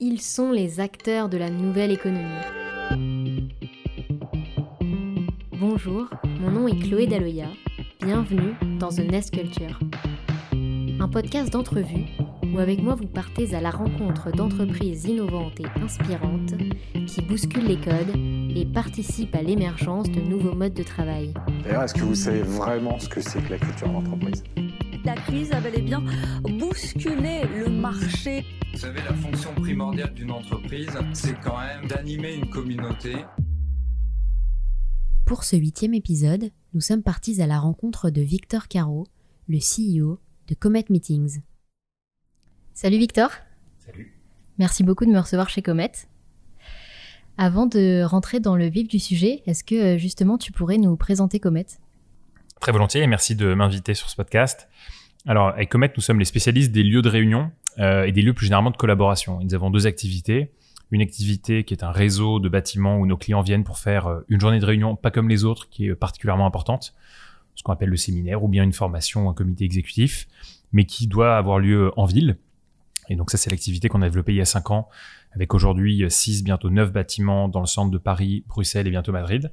Ils sont les acteurs de la nouvelle économie. Bonjour, mon nom est Chloé Daloya. Bienvenue dans The Nest Culture. Un podcast d'entrevue où avec moi vous partez à la rencontre d'entreprises innovantes et inspirantes qui bousculent les codes et participent à l'émergence de nouveaux modes de travail. D'ailleurs, est-ce que vous savez vraiment ce que c'est que la culture d'entreprise? La crise a bel et bien bousculé le marché. Vous savez, la fonction primordiale d'une entreprise, c'est quand même d'animer une communauté. Pour ce huitième épisode, nous sommes partis à la rencontre de Victor Caro, le CEO de Comet Meetings. Salut Victor. Salut. Merci beaucoup de me recevoir chez Comet. Avant de rentrer dans le vif du sujet, est-ce que euh, justement tu pourrais nous présenter Comet? Très volontiers et merci de m'inviter sur ce podcast. Alors, avec Comet, nous sommes les spécialistes des lieux de réunion euh, et des lieux plus généralement de collaboration. Nous avons deux activités. Une activité qui est un réseau de bâtiments où nos clients viennent pour faire euh, une journée de réunion pas comme les autres, qui est particulièrement importante, ce qu'on appelle le séminaire, ou bien une formation un comité exécutif, mais qui doit avoir lieu en ville. Et donc ça, c'est l'activité qu'on a développée il y a cinq ans, avec aujourd'hui six, bientôt neuf bâtiments dans le centre de Paris, Bruxelles et bientôt Madrid.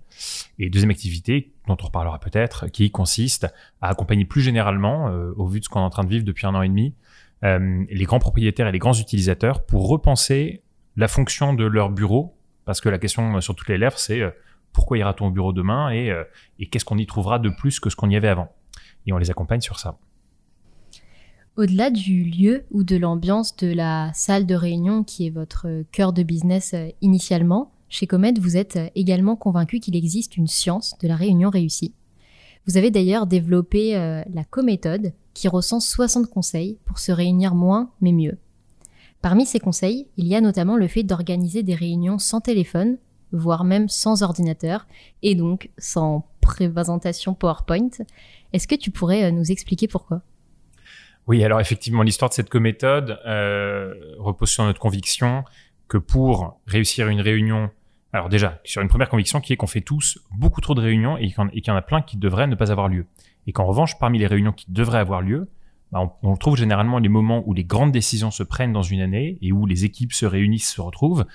Et deuxième activité, dont on reparlera peut-être, qui consiste à accompagner plus généralement, euh, au vu de ce qu'on est en train de vivre depuis un an et demi, euh, les grands propriétaires et les grands utilisateurs pour repenser la fonction de leur bureau, parce que la question sur toutes les lèvres, c'est euh, pourquoi ira-t-on au bureau demain et, euh, qu'est-ce qu'on y trouvera de plus que ce qu'on y avait avant. Et on les accompagne sur ça. Au-delà du lieu ou de l'ambiance de la salle de réunion qui est votre cœur de business euh, initialement, chez Comet, vous êtes euh, également convaincu qu'il existe une science de la réunion réussie. Vous avez d'ailleurs développé euh, la cométhode qui recense 60 conseils pour se réunir moins mais mieux. Parmi ces conseils, il y a notamment le fait d'organiser des réunions sans téléphone, voire même sans ordinateur, et donc sans présentation PowerPoint. Est-ce que tu pourrais euh, nous expliquer pourquoi? Oui, alors effectivement, l'histoire de cette méthode euh, repose sur notre conviction que pour réussir une réunion, alors déjà, sur une première conviction qui est qu'on fait tous beaucoup trop de réunions et qu'il y en a plein qui devraient ne pas avoir lieu. Et qu'en revanche, parmi les réunions qui devraient avoir lieu, bah, on, trouve généralement les moments où les grandes décisions se prennent dans une année et où les équipes se réunissent, se retrouvent,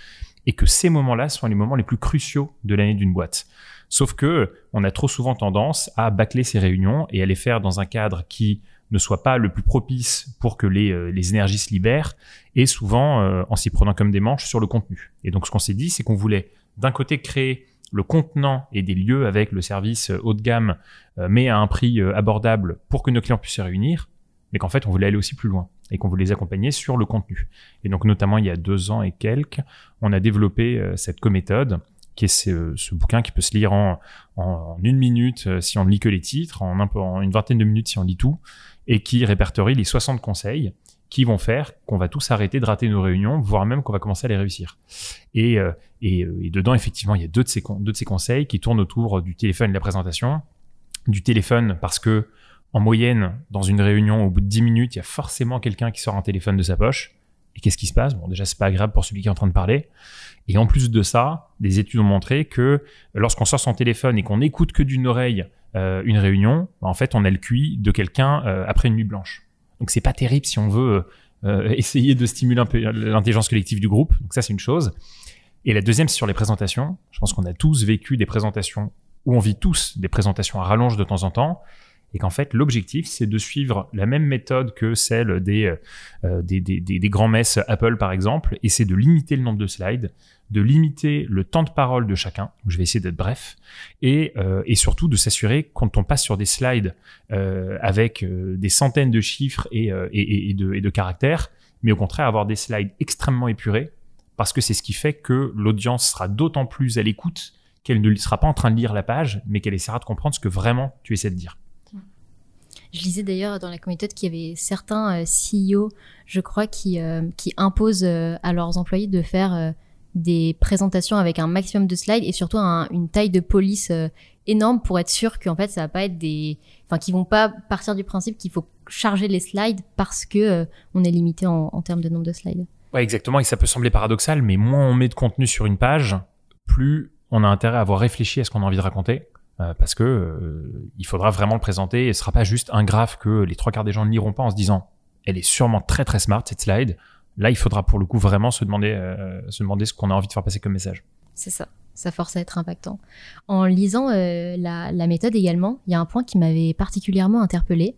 et que ces moments-là sont les moments les plus cruciaux de l'année d'une boîte. Sauf que on a trop souvent tendance à bâcler ces réunions et à les faire dans un cadre qui ne soit pas le plus propice pour que les, euh, les énergies se libèrent, et souvent euh, en s'y prenant comme des manches sur le contenu. Et donc ce qu'on s'est dit, c'est qu'on voulait d'un côté créer le contenant et des lieux avec le service haut de gamme, euh, mais à un prix euh, abordable pour que nos clients puissent se réunir, mais qu'en fait on voulait aller aussi plus loin et qu'on voulait les accompagner sur le contenu. Et donc notamment il y a deux ans et quelques, on a développé euh, cette cométhode qui est ce, bouquin qui peut se lire en, une minute euh, si on ne lit que les titres, en, en une vingtaine de minutes si on lit tout, et qui répertorie les 60 conseils qui vont faire qu'on va tous arrêter de rater nos réunions, voire même qu'on va commencer à les réussir. Et, euh, et, et, dedans, effectivement, il y a deux de, ces, deux de ces conseils qui tournent autour du téléphone et de la présentation. Du téléphone parce que en moyenne, dans une réunion, au bout de 10 minutes, il y a forcément quelqu'un qui sort un téléphone de sa poche. Et qu'est-ce qui se passe? Bon, déjà, c'est pas agréable pour celui qui est en train de parler. Et en plus de ça, des études ont montré que lorsqu'on sort son téléphone et qu'on écoute que d'une oreille euh, une réunion, bah, en fait, on a le QI de quelqu'un euh, après une nuit blanche. Donc, c'est pas terrible si on veut euh, essayer de stimuler un peu l'intelligence collective du groupe. Donc, ça, c'est une chose. Et la deuxième, c'est sur les présentations. Je pense qu'on a tous vécu des présentations où on vit tous des présentations à rallonge de temps en temps et qu'en fait l'objectif c'est de suivre la même méthode que celle des, euh, des, des, des, grands messes Apple par exemple, et c'est de limiter le nombre de slides, de limiter le temps de parole de chacun, je vais essayer d'être bref, et, euh, et surtout de s'assurer quand on passe sur des slides euh, avec des centaines de chiffres et, et, et, de, de caractères, mais au contraire avoir des slides extrêmement épurés, parce que c'est ce qui fait que l'audience sera d'autant plus à l'écoute qu'elle ne sera pas en train de lire la page, mais qu'elle essaiera de comprendre ce que vraiment tu essaies de dire. Je lisais d'ailleurs dans la méthode qu'il y avait certains euh, CEO, je crois, qui, euh, qui imposent euh, à leurs employés de faire euh, des présentations avec un maximum de slides et surtout un, une taille de police euh, énorme pour être sûr qu'en fait ça va pas être des, enfin qu'ils vont pas partir du principe qu'il faut charger les slides parce que euh, on est limité en, termes de nombre de slides. Ouais, exactement. Et ça peut sembler paradoxal, mais moins on met de contenu sur une page, plus on a intérêt à avoir réfléchi à ce qu'on a envie de raconter. Euh, parce que il faudra vraiment le présenter et ce sera pas juste un graphe que les trois quarts des gens ne liront pas en se disant elle est sûrement très très smart cette slide là, il faudra pour le coup vraiment se demander, euh, se demander ce qu'on a envie de faire passer comme message. C'est ça. Ça force à être impactant. En lisant euh, la, la méthode également, il y a un point qui m'avait particulièrement interpellé.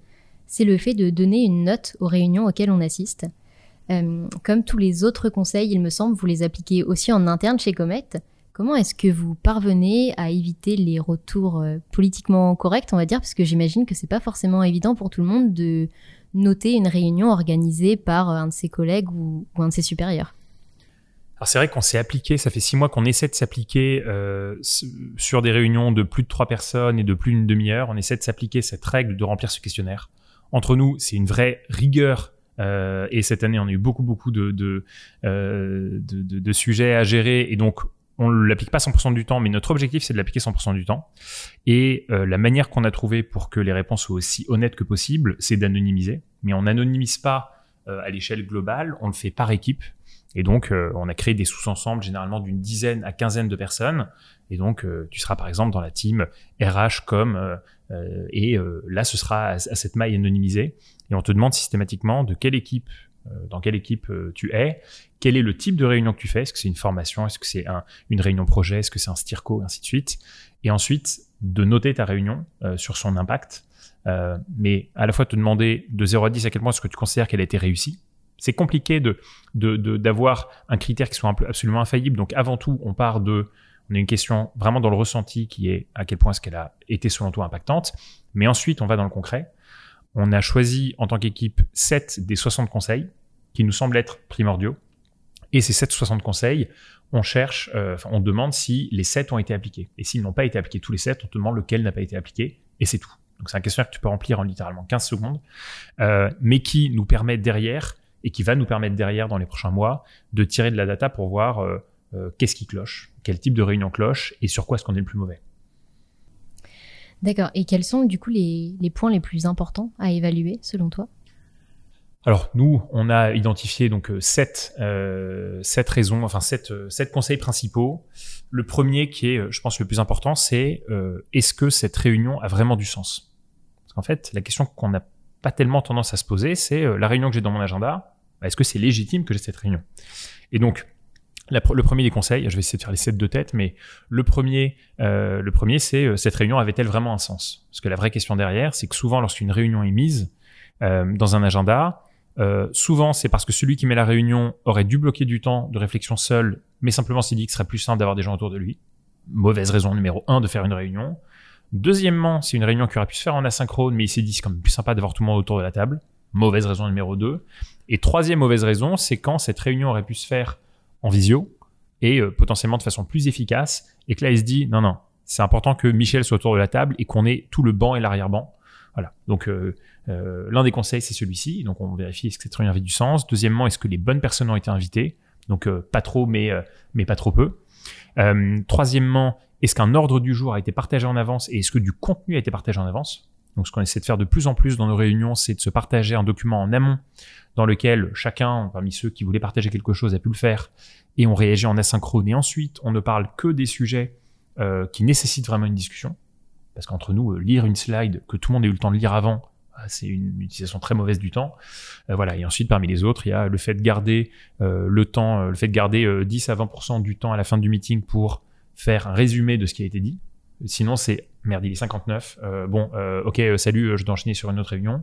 C'est le fait de donner une note aux réunions auxquelles on assiste. Euh, comme tous les autres conseils, il me semble, vous les appliquez aussi en interne chez Comet. Comment est-ce que vous parvenez à éviter les retours euh, politiquement corrects, on va dire, parce que j'imagine que c'est pas forcément évident pour tout le monde de noter une réunion organisée par un de ses collègues ou, un de ses supérieurs. Alors c'est vrai qu'on s'est appliqué, ça fait six mois qu'on essaie de s'appliquer euh, sur des réunions de plus de trois personnes et de plus d'une demi-heure. On essaie de s'appliquer cette règle de remplir ce questionnaire. Entre nous, c'est une vraie rigueur euh, et cette année, on a eu beaucoup, beaucoup euh, de, de, de sujets à gérer. Et donc, on ne l'applique pas 100% du temps, mais notre objectif, c'est de l'appliquer 100% du temps. Et euh, la manière qu'on a trouvé pour que les réponses soient aussi honnêtes que possible, c'est d'anonymiser. Mais on n'anonymise pas euh, à l'échelle globale, on le fait par équipe. Et donc, euh, on a créé des sous-ensembles généralement d'une dizaine à quinzaine de personnes. Et donc, tu seras par exemple dans la team RH comme et là, ce sera à, à, cette maille anonymisée. Et on te demande systématiquement de quelle équipe, dans quelle équipe tu es, quel est le type de réunion que tu fais? Est-ce que c'est une formation? Est-ce que c'est un, une réunion projet? Est-ce que c'est un stirco? Ainsi de suite. Et ensuite, de noter ta réunion sur son impact. mais à la fois te demander de 0 à 10 à quel point est-ce que tu considères qu'elle a été réussie c'est compliqué de d'avoir un critère qui soit absolument infaillible. Donc avant tout, on part de on a une question vraiment dans le ressenti qui est à quel point est-ce qu'elle a été selon toi impactante. Mais ensuite, on va dans le concret. On a choisi en tant qu'équipe 7 des 60 conseils qui nous semblent être primordiaux. Et ces 7 60 conseils, on cherche, euh, on demande si les 7 ont été appliqués. Et s'ils n'ont pas été appliqués tous les 7, on te demande lequel n'a pas été appliqué. Et c'est tout. Donc c'est un questionnaire que tu peux remplir en littéralement 15 secondes, euh, mais qui nous permet derrière et qui va nous permettre derrière, dans les prochains mois, de tirer de la data pour voir euh, qu'est-ce qui cloche, quel type de réunion cloche et sur quoi est-ce qu'on est le plus mauvais. D'accord. Et quels sont du coup les, points les plus importants à évaluer selon toi? Alors nous, on a identifié donc euh, sept, euh, sept raisons, enfin sept, euh, sept conseils principaux. Le premier qui est, je pense, le plus important, c'est est-ce que cette réunion a vraiment du sens? Parce qu'en fait, la question qu'on n'a pas tellement tendance à se poser, c'est la réunion que j'ai dans mon agenda, bah, est-ce que c'est légitime que j'ai cette réunion? Et donc, le premier des conseils, je vais essayer de faire les sept de tête, mais le premier, euh, le premier, c'est euh, cette réunion avait-elle vraiment un sens? Parce que la vraie question derrière, c'est que souvent, lorsqu'une réunion est mise euh, dans un agenda, euh, souvent c'est parce que celui qui met la réunion aurait dû bloquer du temps de réflexion seul, mais simplement s'est dit que ce serait plus simple d'avoir des gens autour de lui. Mauvaise raison numéro un de faire une réunion. Deuxièmement, c'est une réunion qui aurait pu se faire en asynchrone, mais il s'est dit c'est quand même plus sympa d'avoir tout le monde autour de la table. Mauvaise raison numéro 2. Et troisième mauvaise raison, c'est quand cette réunion aurait pu se faire en visio et euh, potentiellement de façon plus efficace et que là il se dit non non, c'est important que Michel soit autour de la table et qu'on ait tout le banc et l'arrière-banc. Voilà. Donc euh, euh, l'un des conseils c'est celui-ci. Donc on vérifie est-ce que cette réunion avait du sens? Deuxièmement, est-ce que les bonnes personnes ont été invitées? Donc pas trop mais pas trop peu. troisièmement, est-ce qu'un ordre du jour a été partagé en avance et est-ce que du contenu a été partagé en avance? Donc ce qu'on essaie de faire de plus en plus dans nos réunions, c'est de se partager un document en amont dans lequel chacun, parmi ceux qui voulaient partager quelque chose, a pu le faire et on réagit en asynchrone. Et ensuite, on ne parle que des sujets euh, qui nécessitent vraiment une discussion. Parce qu'entre nous, euh, lire une slide que tout le monde ait eu le temps de lire avant, bah, c'est une utilisation très mauvaise du temps. Euh, voilà. Et ensuite, parmi les autres, il y a le fait de garder le temps, le fait de garder 10 à 20% du temps à la fin du meeting pour faire un résumé de ce qui a été dit. Sinon, c'est merde, il est 59. Euh, bon, euh, ok, euh, salut, je dois enchaîner sur une autre réunion.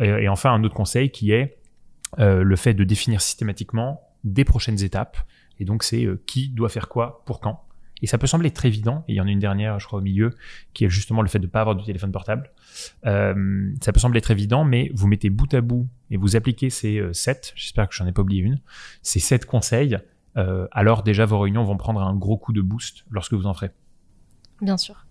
Et, enfin, un autre conseil qui est le fait de définir systématiquement des prochaines étapes. Et donc, c'est qui doit faire quoi pour quand. Et ça peut sembler très évident. Et il y en a une dernière, je crois, au milieu, qui est justement le fait de ne pas avoir de téléphone portable. Ça peut sembler très évident, mais vous mettez bout à bout et vous appliquez ces sept, j'espère que j'en ai pas oublié une, ces sept conseils, alors déjà vos réunions vont prendre un gros coup de boost lorsque vous en ferez. Bien sûr.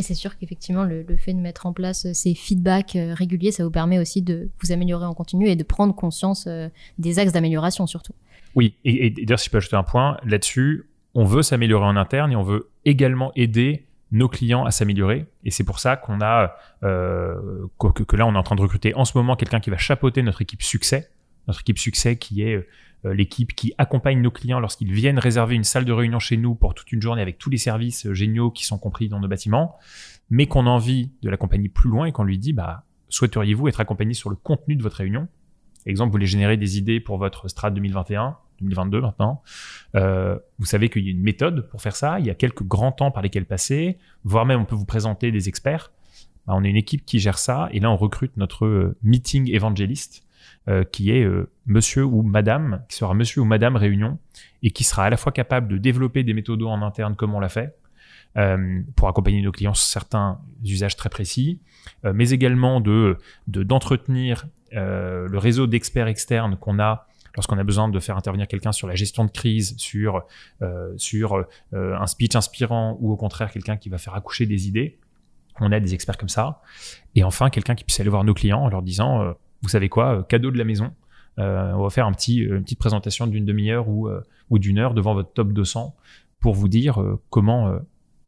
Et c'est sûr qu'effectivement, le, fait de mettre en place ces feedbacks euh, réguliers, ça vous permet aussi de vous améliorer en continu et de prendre conscience euh, des axes d'amélioration surtout. Oui, et, d'ailleurs, si je peux ajouter un point là-dessus, on veut s'améliorer en interne et on veut également aider nos clients à s'améliorer. Et c'est pour ça qu'on a, euh, que, que, là, on est en train de recruter en ce moment quelqu'un qui va chapeauter notre équipe succès, notre équipe succès qui est euh, l'équipe qui accompagne nos clients lorsqu'ils viennent réserver une salle de réunion chez nous pour toute une journée avec tous les services euh, géniaux qui sont compris dans nos bâtiments, mais qu'on a envie de l'accompagner plus loin et qu'on lui dit, bah, souhaiteriez-vous être accompagné sur le contenu de votre réunion? Exemple, vous voulez générer des idées pour votre strat 2021, 2022 maintenant. Euh, vous savez qu'il y a une méthode pour faire ça. Il y a quelques grands temps par lesquels passer, voire même on peut vous présenter des experts. Bah, on est une équipe qui gère ça et là on recrute notre euh, meeting évangéliste euh, qui est euh, monsieur ou madame, qui sera monsieur ou madame réunion et qui sera à la fois capable de développer des méthodos en interne comme on l'a fait euh, pour accompagner nos clients sur certains usages très précis, mais également de d'entretenir le réseau d'experts externes qu'on a lorsqu'on a besoin de faire intervenir quelqu'un sur la gestion de crise, sur sur un speech inspirant ou au contraire quelqu'un qui va faire accoucher des idées. On a des experts comme ça. Et enfin, quelqu'un qui puisse aller voir nos clients en leur disant, vous savez quoi, euh, cadeau de la maison, euh, on va faire un petit, une petite présentation d'une demi-heure ou, euh, ou d'une heure devant votre top 200 pour vous dire euh, comment euh,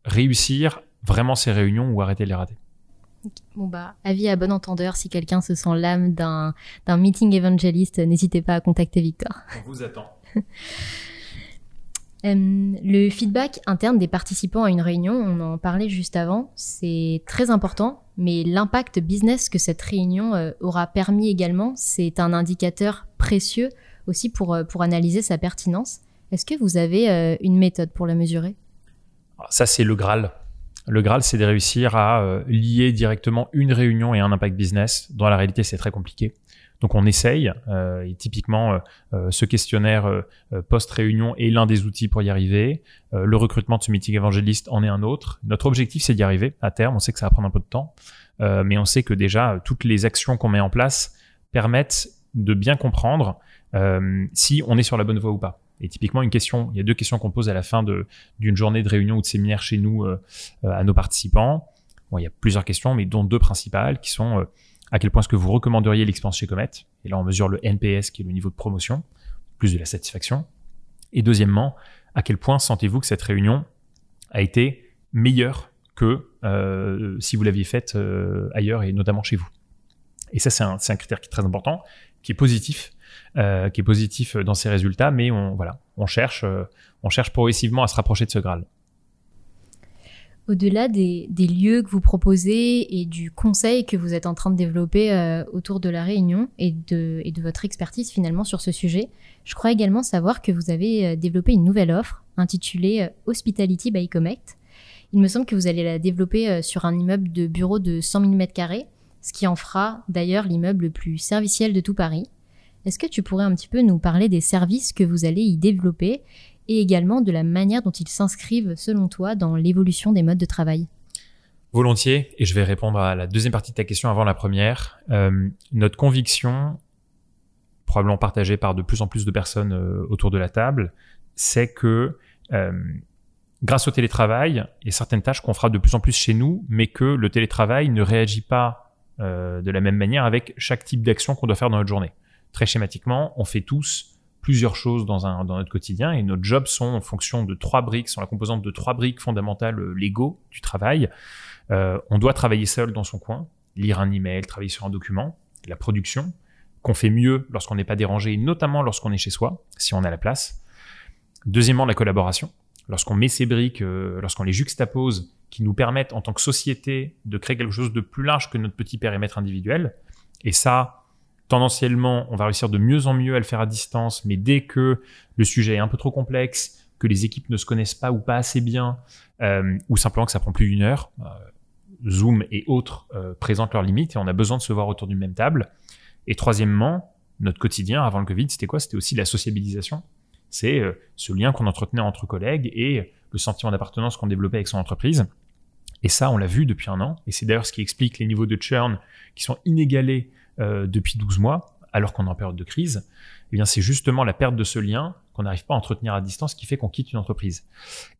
réussir vraiment ces réunions ou arrêter de les rater. Bon bah, avis à bon entendeur, si quelqu'un se sent l'âme d'un d'un meeting évangéliste, n'hésitez pas à contacter Victor. On vous attend. Euh, le feedback interne des participants à une réunion, on en parlait juste avant, c'est très important, mais l'impact business que cette réunion euh, aura permis également, c'est un indicateur précieux aussi pour, euh, pour analyser sa pertinence. Est-ce que vous avez euh, une méthode pour le mesurer? Ça, c'est le Graal. Le Graal, c'est de réussir à lier directement une réunion et un impact business. Dans la réalité, c'est très compliqué. Donc on essaye, euh, et typiquement euh, euh, ce questionnaire post-réunion est l'un des outils pour y arriver. Le recrutement de ce meeting évangéliste en est un autre. Notre objectif, c'est d'y arriver à terme. On sait que ça va prendre un peu de temps, mais on sait que déjà, toutes les actions qu'on met en place permettent de bien comprendre si on est sur la bonne voie ou pas. Et typiquement, une question, il y a deux questions qu'on pose à la fin d'une journée de réunion ou de séminaire chez nous à nos participants. Bon, il y a plusieurs questions, mais dont deux principales qui sont à quel point est-ce que vous recommanderiez l'expérience chez Comet Et là, on mesure le NPS, qui est le niveau de promotion, plus de la satisfaction. Et deuxièmement, à quel point sentez-vous que cette réunion a été meilleure que euh, si vous l'aviez faite euh, ailleurs et notamment chez vous? Et ça, c'est un, critère qui est très important, qui est positif, euh, qui est positif dans ses résultats, mais voilà, on cherche, on cherche progressivement à se rapprocher de ce Graal. Au-delà des, lieux que vous proposez et du conseil que vous êtes en train de développer euh, autour de la réunion et de, votre expertise finalement sur ce sujet, je crois également savoir que vous avez euh, développé une nouvelle offre intitulée euh, Hospitality by Comect. Il me semble que vous allez la développer sur un immeuble de bureau de 100 000 m2, ce qui en fera d'ailleurs l'immeuble le plus serviciel de tout Paris. Est-ce que tu pourrais un petit peu nous parler des services que vous allez y développer et également de la manière dont ils s'inscrivent, selon toi, dans l'évolution des modes de travail Volontiers, et je vais répondre à la deuxième partie de ta question avant la première. Euh, notre conviction, probablement partagée par de plus en plus de personnes euh, autour de la table, c'est que euh, grâce au télétravail, il y a certaines tâches qu'on fera de plus en plus chez nous, mais que le télétravail ne réagit pas de la même manière avec chaque type d'action qu'on doit faire dans notre journée. Très schématiquement, on fait tous plusieurs choses dans, un, dans notre quotidien et nos jobs sont en fonction de trois briques, sont la composante de trois briques fondamentales euh, Lego du travail. Euh, on doit travailler seul dans son coin, lire un email, travailler sur un document, la production, qu'on fait mieux lorsqu'on n'est pas dérangé, notamment lorsqu'on est chez soi, si on a la place. Deuxièmement, la collaboration. Lorsqu'on met ces briques, euh, lorsqu'on les juxtapose, qui nous permettent en tant que société de créer quelque chose de plus large que notre petit périmètre individuel. Et ça, tendanciellement, on va réussir de mieux en mieux à le faire à distance, mais dès que le sujet est un peu trop complexe, que les équipes ne se connaissent pas ou pas assez bien, euh, ou simplement que ça prend plus d'une heure, euh, Zoom et autres euh, présentent leurs limites et on a besoin de se voir autour d'une même table. Et troisièmement, notre quotidien avant le Covid, c'était quoi? C'était aussi la sociabilisation. C'est ce lien qu'on entretenait entre collègues et le sentiment d'appartenance qu'on développait avec son entreprise. Et ça, on l'a vu depuis un an. Et c'est d'ailleurs ce qui explique les niveaux de churn qui sont inégalés euh, depuis 12 mois, alors qu'on est en période de crise. Eh bien, c'est justement la perte de ce lien qu'on n'arrive pas à entretenir à distance qui fait qu'on quitte une entreprise.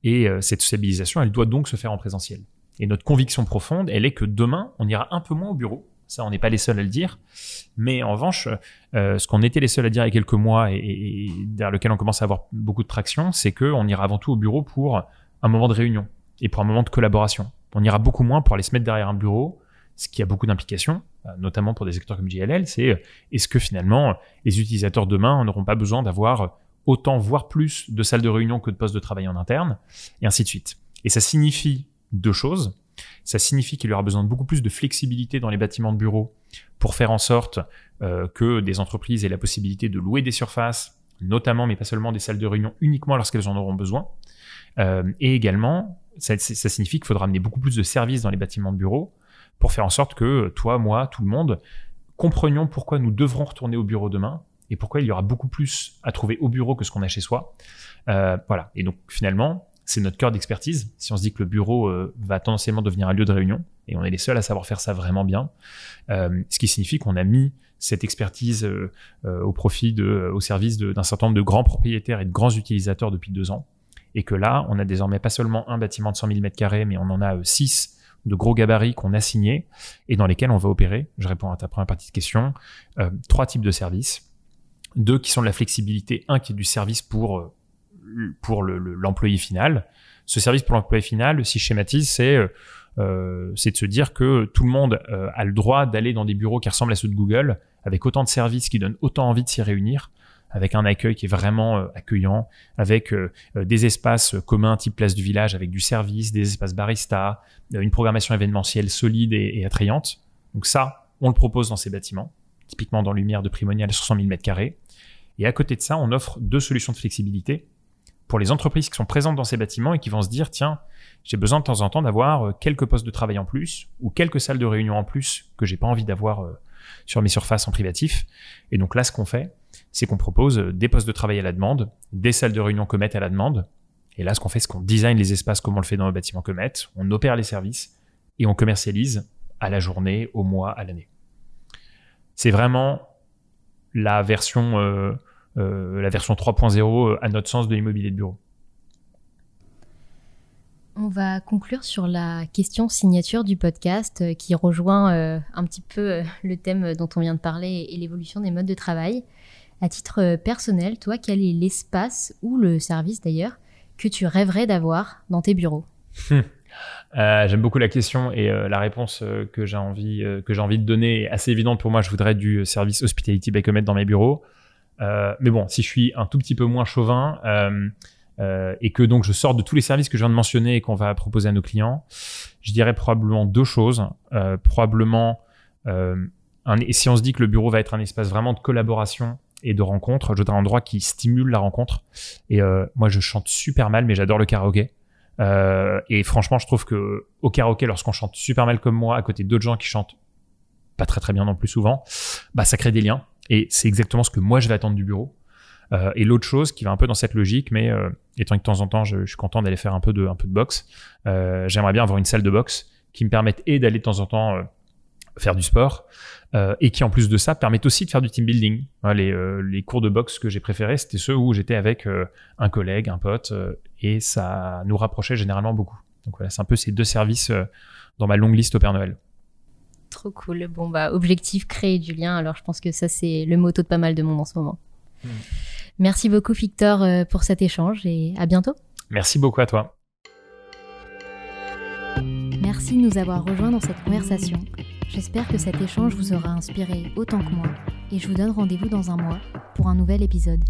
Et euh, cette sociabilisation, elle doit donc se faire en présentiel. Et notre conviction profonde, elle est que demain, on ira un peu moins au bureau. Ça, on n'est pas les seuls à le dire. Mais en revanche, euh, ce qu'on était les seuls à dire il y a quelques mois et, et, derrière lequel on commence à avoir beaucoup de traction, c'est qu'on ira avant tout au bureau pour un moment de réunion et pour un moment de collaboration. On ira beaucoup moins pour aller se mettre derrière un bureau, ce qui a beaucoup d'implications, notamment pour des secteurs comme JLL, c'est euh, est-ce que finalement les utilisateurs demain n'auront pas besoin d'avoir autant, voire plus de salles de réunion que de postes de travail en interne, et ainsi de suite. Et ça signifie deux choses. Ça signifie qu'il y aura besoin de beaucoup plus de flexibilité dans les bâtiments de bureaux pour faire en sorte euh, que des entreprises aient la possibilité de louer des surfaces, notamment, mais pas seulement, des salles de réunion uniquement lorsqu'elles en auront besoin. Euh, et également, ça, ça signifie qu'il faudra amener beaucoup plus de services dans les bâtiments de bureaux pour faire en sorte que toi, moi, tout le monde comprenions pourquoi nous devrons retourner au bureau demain et pourquoi il y aura beaucoup plus à trouver au bureau que ce qu'on a chez soi. Euh, voilà. Et donc finalement, c'est notre cœur d'expertise. Si on se dit que le bureau euh, va tendanciellement devenir un lieu de réunion, et on est les seuls à savoir faire ça vraiment bien, euh, ce qui signifie qu'on a mis cette expertise euh, euh, au profit de, au service d'un certain nombre de grands propriétaires et de grands utilisateurs depuis deux ans, et que là, on a désormais pas seulement un bâtiment de 100 000 m2, mais on en a six de gros gabarits qu'on a signés et dans lesquels on va opérer. Je réponds à ta première partie de question. trois types de services. Deux qui sont de la flexibilité, un qui est du service pour pour l'employé final. Ce service pour l'employé final, si je schématise, c'est euh, c'est de se dire que tout le monde euh, a le droit d'aller dans des bureaux qui ressemblent à ceux de Google, avec autant de services qui donnent autant envie de s'y réunir, avec un accueil qui est vraiment euh, accueillant, avec des espaces communs type place du village, avec du service, des espaces barista, une programmation événementielle solide et, attrayante. Donc ça, on le propose dans ces bâtiments, typiquement dans Lumière de Primonial sur 100 000 m2. Et à côté de ça, on offre deux solutions de flexibilité pour les entreprises qui sont présentes dans ces bâtiments et qui vont se dire, tiens, j'ai besoin de temps en temps d'avoir euh, quelques postes de travail en plus ou quelques salles de réunion en plus que j'ai pas envie d'avoir euh, sur mes surfaces en privatif. Et donc là, ce qu'on fait, c'est qu'on propose euh, des postes de travail à la demande, des salles de réunion Comet à la demande. Et là, ce qu'on fait, c'est qu'on design les espaces comme on le fait dans le bâtiment Comet, on opère les services et on commercialise à la journée, au mois, à l'année. C'est vraiment la version euh, la version 3.0 euh, à notre sens de l'immobilier de bureau. On va conclure sur la question signature du podcast euh, qui rejoint un petit peu le thème dont on vient de parler et l'évolution des modes de travail. À titre personnel, toi, quel est l'espace ou le service d'ailleurs que tu rêverais d'avoir dans tes bureaux? J'aime beaucoup la question et la réponse que j'ai envie que envie de donner est assez évidente pour moi. Je voudrais du service Hospitality by dans mes bureaux. Euh, mais bon, si je suis un tout petit peu moins chauvin euh, euh, et que donc je sors de tous les services que je viens de mentionner et qu'on va proposer à nos clients, je dirais probablement deux choses. probablement, un, et si on se dit que le bureau va être un espace vraiment de collaboration et de rencontre, je voudrais un endroit qui stimule la rencontre. Et moi, je chante super mal, mais j'adore le karaoké. Euh, et franchement, je trouve que au karaoké, lorsqu'on chante super mal comme moi, à côté d'autres gens qui chantent pas très très bien non plus souvent, bah ça crée des liens. Et c'est exactement ce que moi je vais attendre du bureau. Euh, et l'autre chose qui va un peu dans cette logique, mais euh, étant que de temps en temps je, suis content d'aller faire un peu de, un peu de boxe, euh, j'aimerais bien avoir une salle de boxe qui me permette et d'aller de temps en temps euh, faire du sport euh, et qui en plus de ça permettent aussi de faire du team building. les, les cours de boxe que j'ai préférés, c'était ceux où j'étais avec un collègue, un pote, et ça nous rapprochait généralement beaucoup. Donc voilà, c'est un peu ces deux services dans ma longue liste au Père Noël. Trop cool. Bon, bah, objectif, créer du lien. Alors, je pense que ça, c'est le motto de pas mal de monde en ce moment. Hmm. Merci beaucoup, Victor, euh, pour cet échange et à bientôt. Merci beaucoup à toi. Merci de nous avoir rejoints dans cette conversation. J'espère que cet échange vous aura inspiré autant que moi et je vous donne rendez-vous dans un mois pour un nouvel épisode.